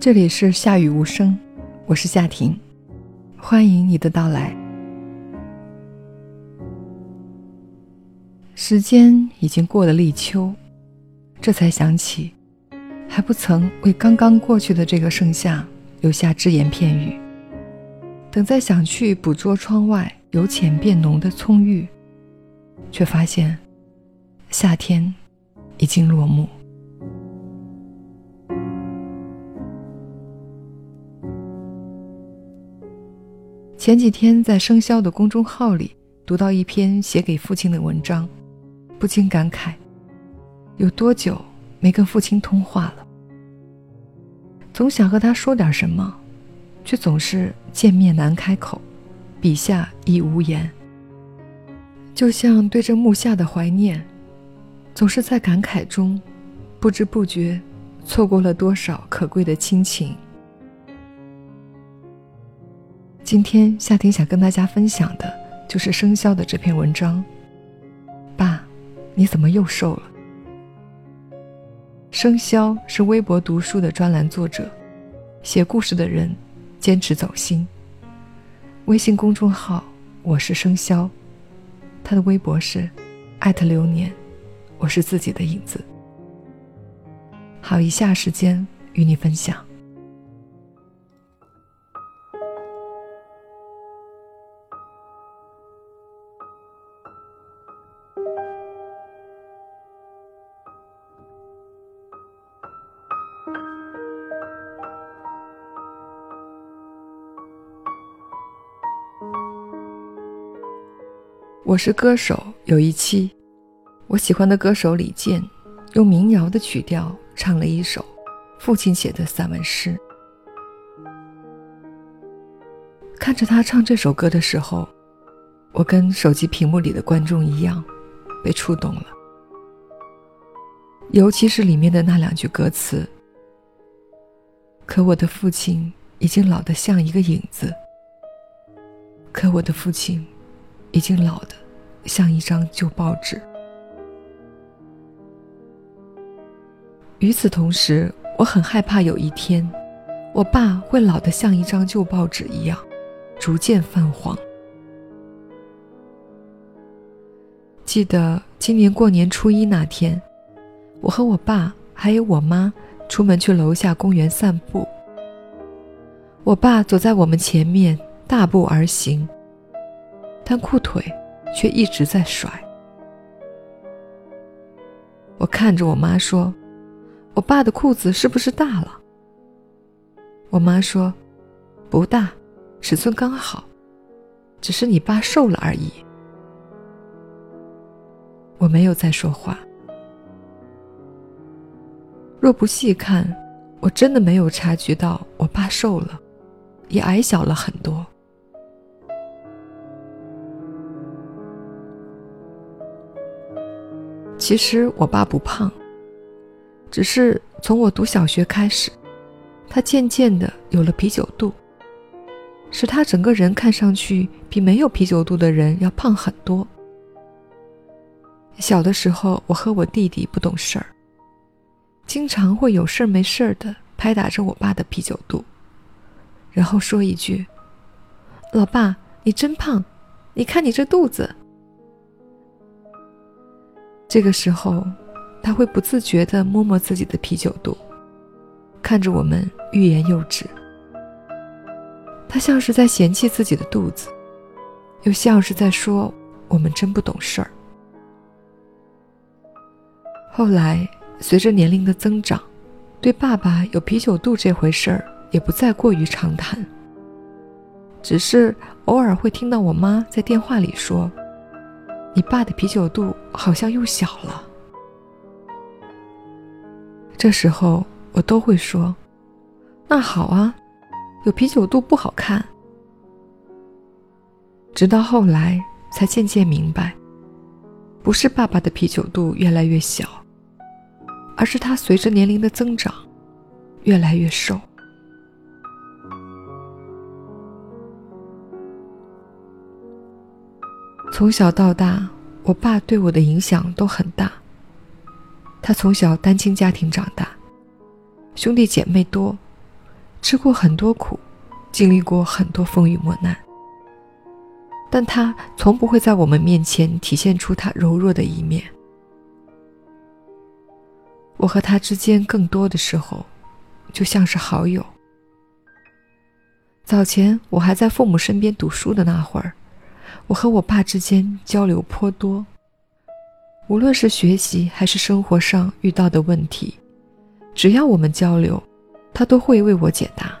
这里是夏雨无声，我是夏婷，欢迎你的到来。时间已经过了立秋，这才想起，还不曾为刚刚过去的这个盛夏留下只言片语。等再想去捕捉窗外由浅变浓的葱郁，却发现夏天已经落幕。前几天在生肖的公众号里读到一篇写给父亲的文章，不禁感慨：有多久没跟父亲通话了？总想和他说点什么，却总是见面难开口，笔下亦无言。就像对着木下的怀念，总是在感慨中，不知不觉错过了多少可贵的亲情。今天夏婷想跟大家分享的就是生肖的这篇文章。爸，你怎么又瘦了？生肖是微博读书的专栏作者，写故事的人，坚持走心。微信公众号我是生肖，他的微博是艾特流年，我是自己的影子。好，以下时间与你分享。我是歌手，有一期，我喜欢的歌手李健用民谣的曲调唱了一首父亲写的散文诗。看着他唱这首歌的时候，我跟手机屏幕里的观众一样，被触动了。尤其是里面的那两句歌词：“可我的父亲已经老得像一个影子。”可我的父亲。已经老的像一张旧报纸。与此同时，我很害怕有一天，我爸会老得像一张旧报纸一样，逐渐泛黄。记得今年过年初一那天，我和我爸还有我妈出门去楼下公园散步。我爸走在我们前面，大步而行。但裤腿却一直在甩。我看着我妈说：“我爸的裤子是不是大了？”我妈说：“不大，尺寸刚好，只是你爸瘦了而已。”我没有再说话。若不细看，我真的没有察觉到我爸瘦了，也矮小了很多。其实我爸不胖，只是从我读小学开始，他渐渐的有了啤酒肚，使他整个人看上去比没有啤酒肚的人要胖很多。小的时候，我和我弟弟不懂事儿，经常会有事儿没事儿的拍打着我爸的啤酒肚，然后说一句：“老爸，你真胖，你看你这肚子。”这个时候，他会不自觉地摸摸自己的啤酒肚，看着我们欲言又止。他像是在嫌弃自己的肚子，又像是在说我们真不懂事儿。后来，随着年龄的增长，对爸爸有啤酒肚这回事儿也不再过于常谈，只是偶尔会听到我妈在电话里说。你爸的啤酒肚好像又小了。这时候我都会说：“那好啊，有啤酒肚不好看。”直到后来才渐渐明白，不是爸爸的啤酒肚越来越小，而是他随着年龄的增长，越来越瘦。从小到大，我爸对我的影响都很大。他从小单亲家庭长大，兄弟姐妹多，吃过很多苦，经历过很多风雨磨难，但他从不会在我们面前体现出他柔弱的一面。我和他之间更多的时候，就像是好友。早前我还在父母身边读书的那会儿，我和我爸之间交流颇多。无论是学习还是生活上遇到的问题，只要我们交流，他都会为我解答。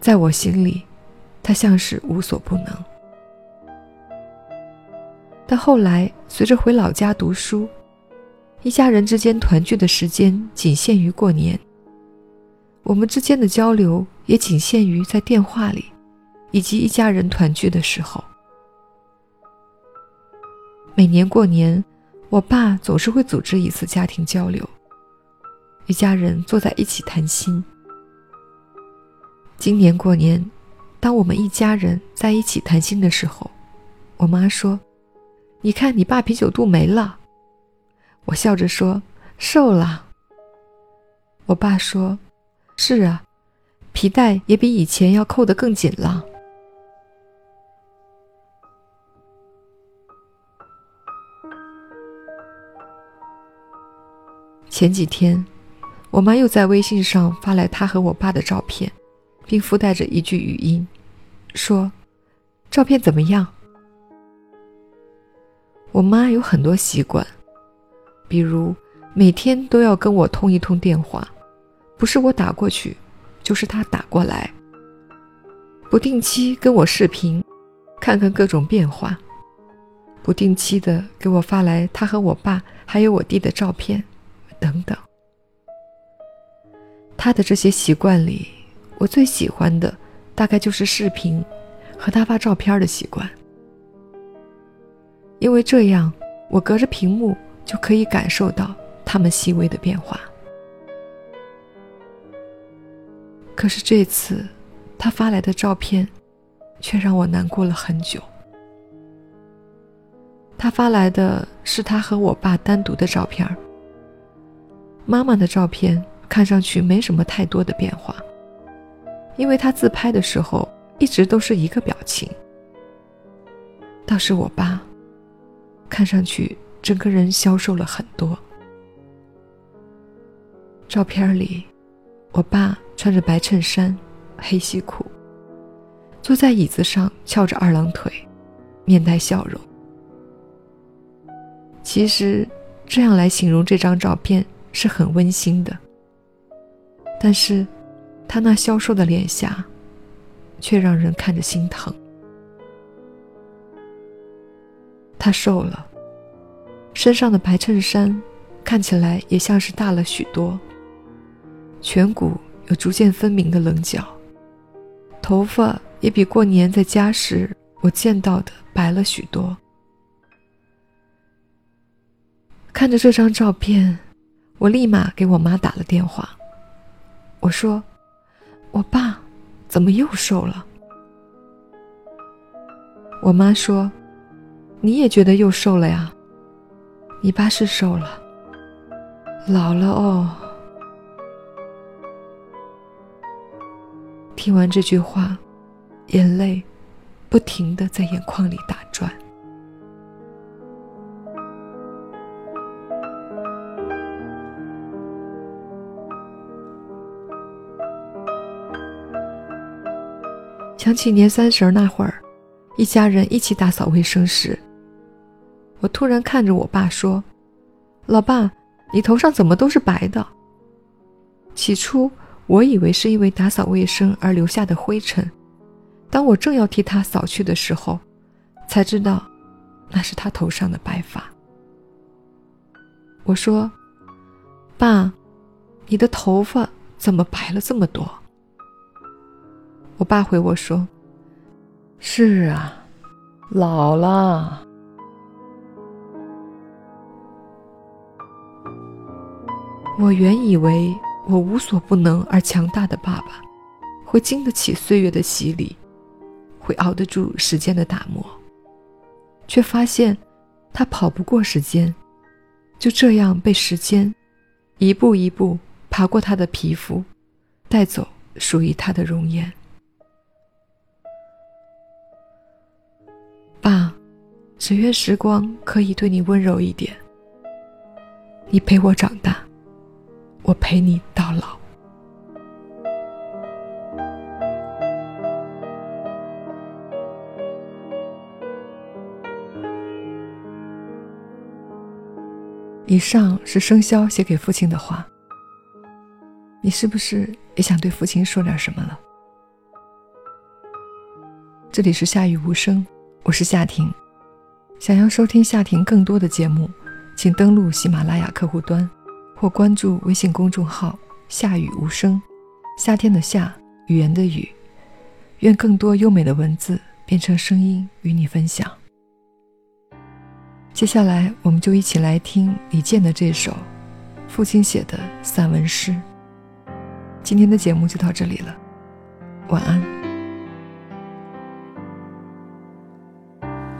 在我心里，他像是无所不能。但后来随着回老家读书，一家人之间团聚的时间仅限于过年，我们之间的交流也仅限于在电话里，以及一家人团聚的时候。每年过年，我爸总是会组织一次家庭交流，一家人坐在一起谈心。今年过年，当我们一家人在一起谈心的时候，我妈说：“你看，你爸啤酒肚没了。”我笑着说：“瘦了。”我爸说：“是啊，皮带也比以前要扣得更紧了。”前几天，我妈又在微信上发来她和我爸的照片，并附带着一句语音，说：“照片怎么样？”我妈有很多习惯。比如每天都要跟我通一通电话，不是我打过去，就是他打过来。不定期跟我视频，看看各种变化。不定期的给我发来他和我爸还有我弟的照片，等等。他的这些习惯里，我最喜欢的大概就是视频和他发照片的习惯，因为这样我隔着屏幕。就可以感受到他们细微的变化。可是这次，他发来的照片，却让我难过了很久。他发来的是他和我爸单独的照片妈妈的照片看上去没什么太多的变化，因为他自拍的时候一直都是一个表情。倒是我爸，看上去。整个人消瘦了很多。照片里，我爸穿着白衬衫、黑西裤，坐在椅子上翘着二郎腿，面带笑容。其实，这样来形容这张照片是很温馨的。但是，他那消瘦的脸颊，却让人看着心疼。他瘦了。身上的白衬衫看起来也像是大了许多，颧骨有逐渐分明的棱角，头发也比过年在家时我见到的白了许多。看着这张照片，我立马给我妈打了电话。我说：“我爸怎么又瘦了？”我妈说：“你也觉得又瘦了呀？”你爸是瘦了，老了哦。听完这句话，眼泪不停的在眼眶里打转。想起年三十那会儿，一家人一起打扫卫生时。我突然看着我爸说：“老爸，你头上怎么都是白的？”起初我以为是因为打扫卫生而留下的灰尘，当我正要替他扫去的时候，才知道那是他头上的白发。我说：“爸，你的头发怎么白了这么多？”我爸回我说：“是啊，老了。”我原以为我无所不能而强大的爸爸，会经得起岁月的洗礼，会熬得住时间的打磨，却发现他跑不过时间，就这样被时间一步一步爬过他的皮肤，带走属于他的容颜。只愿时光可以对你温柔一点。你陪我长大，我陪你到老。以上是生肖写给父亲的话。你是不是也想对父亲说点什么了？这里是夏雨无声，我是夏婷。想要收听夏婷更多的节目，请登录喜马拉雅客户端，或关注微信公众号“夏雨无声”。夏天的夏，语言的语。愿更多优美的文字变成声音与你分享。接下来，我们就一起来听李健的这首父亲写的散文诗。今天的节目就到这里了，晚安。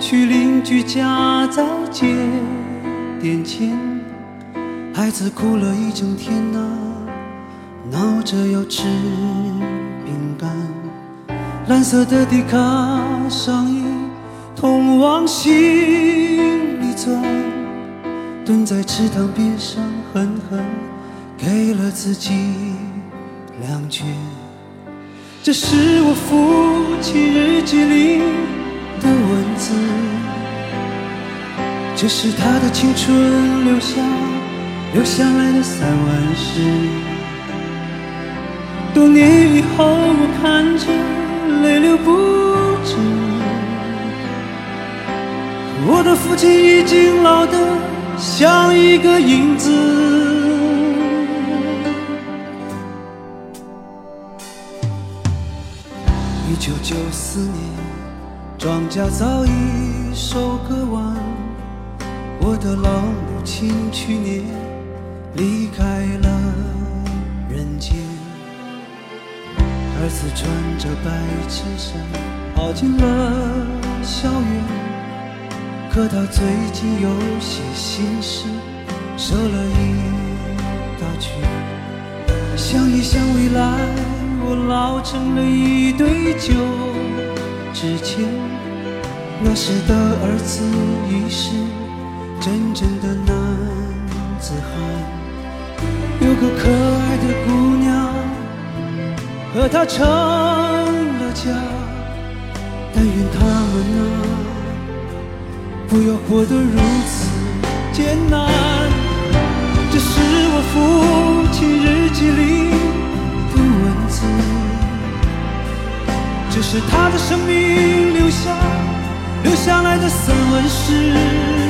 去邻居家再借点钱。孩子哭了一整天呐，闹着要吃饼干。蓝色的迪卡上衣通往心里钻。蹲在池塘边上，狠狠给了自己两拳。这是我父亲日记里的文字，这是他的青春留下留下来的散文诗。多年以后，我看着泪流不止，我的父亲已经老得。像一个影子。一九九四年，庄稼早已收割完，我的老母亲去年离开了人间。儿子穿着白衬衫跑进了校园。可他最近有些心事，瘦了一大圈。想一想未来，我老成了一堆旧纸钱。那时的儿子已是真正的男子汉，有个可爱的姑娘，和他成了家。但愿他们啊。不要活得如此艰难。这是我父亲日记里的文字，这是他的生命留下留下来的散文诗。